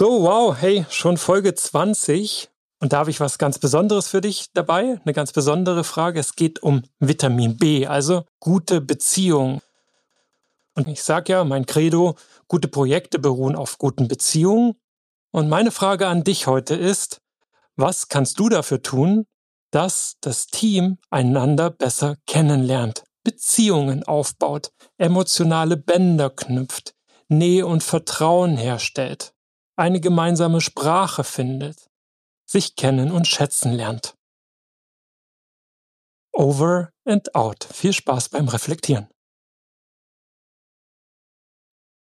So, wow, hey, schon Folge 20. Und da habe ich was ganz Besonderes für dich dabei, eine ganz besondere Frage. Es geht um Vitamin B, also gute Beziehungen. Und ich sage ja, mein Credo, gute Projekte beruhen auf guten Beziehungen. Und meine Frage an dich heute ist, was kannst du dafür tun, dass das Team einander besser kennenlernt, Beziehungen aufbaut, emotionale Bänder knüpft, Nähe und Vertrauen herstellt? Eine gemeinsame Sprache findet, sich kennen und schätzen lernt. Over and out. Viel Spaß beim Reflektieren.